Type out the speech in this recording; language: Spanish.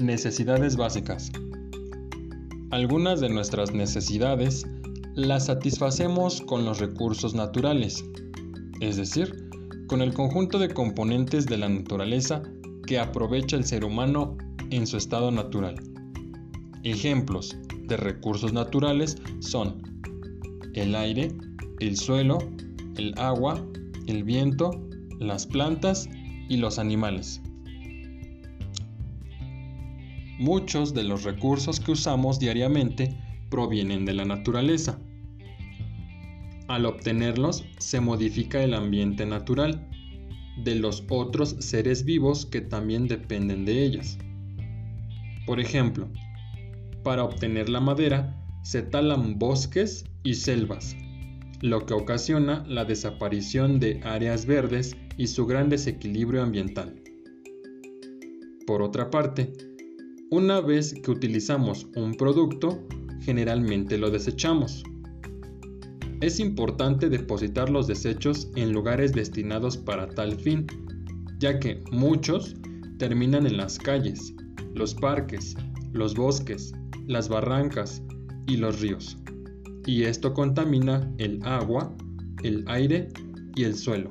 Necesidades básicas. Algunas de nuestras necesidades las satisfacemos con los recursos naturales, es decir, con el conjunto de componentes de la naturaleza que aprovecha el ser humano en su estado natural. Ejemplos de recursos naturales son el aire, el suelo, el agua, el viento, las plantas y los animales. Muchos de los recursos que usamos diariamente provienen de la naturaleza. Al obtenerlos se modifica el ambiente natural de los otros seres vivos que también dependen de ellas. Por ejemplo, para obtener la madera se talan bosques y selvas, lo que ocasiona la desaparición de áreas verdes y su gran desequilibrio ambiental. Por otra parte, una vez que utilizamos un producto, generalmente lo desechamos. Es importante depositar los desechos en lugares destinados para tal fin, ya que muchos terminan en las calles, los parques, los bosques, las barrancas y los ríos. Y esto contamina el agua, el aire y el suelo.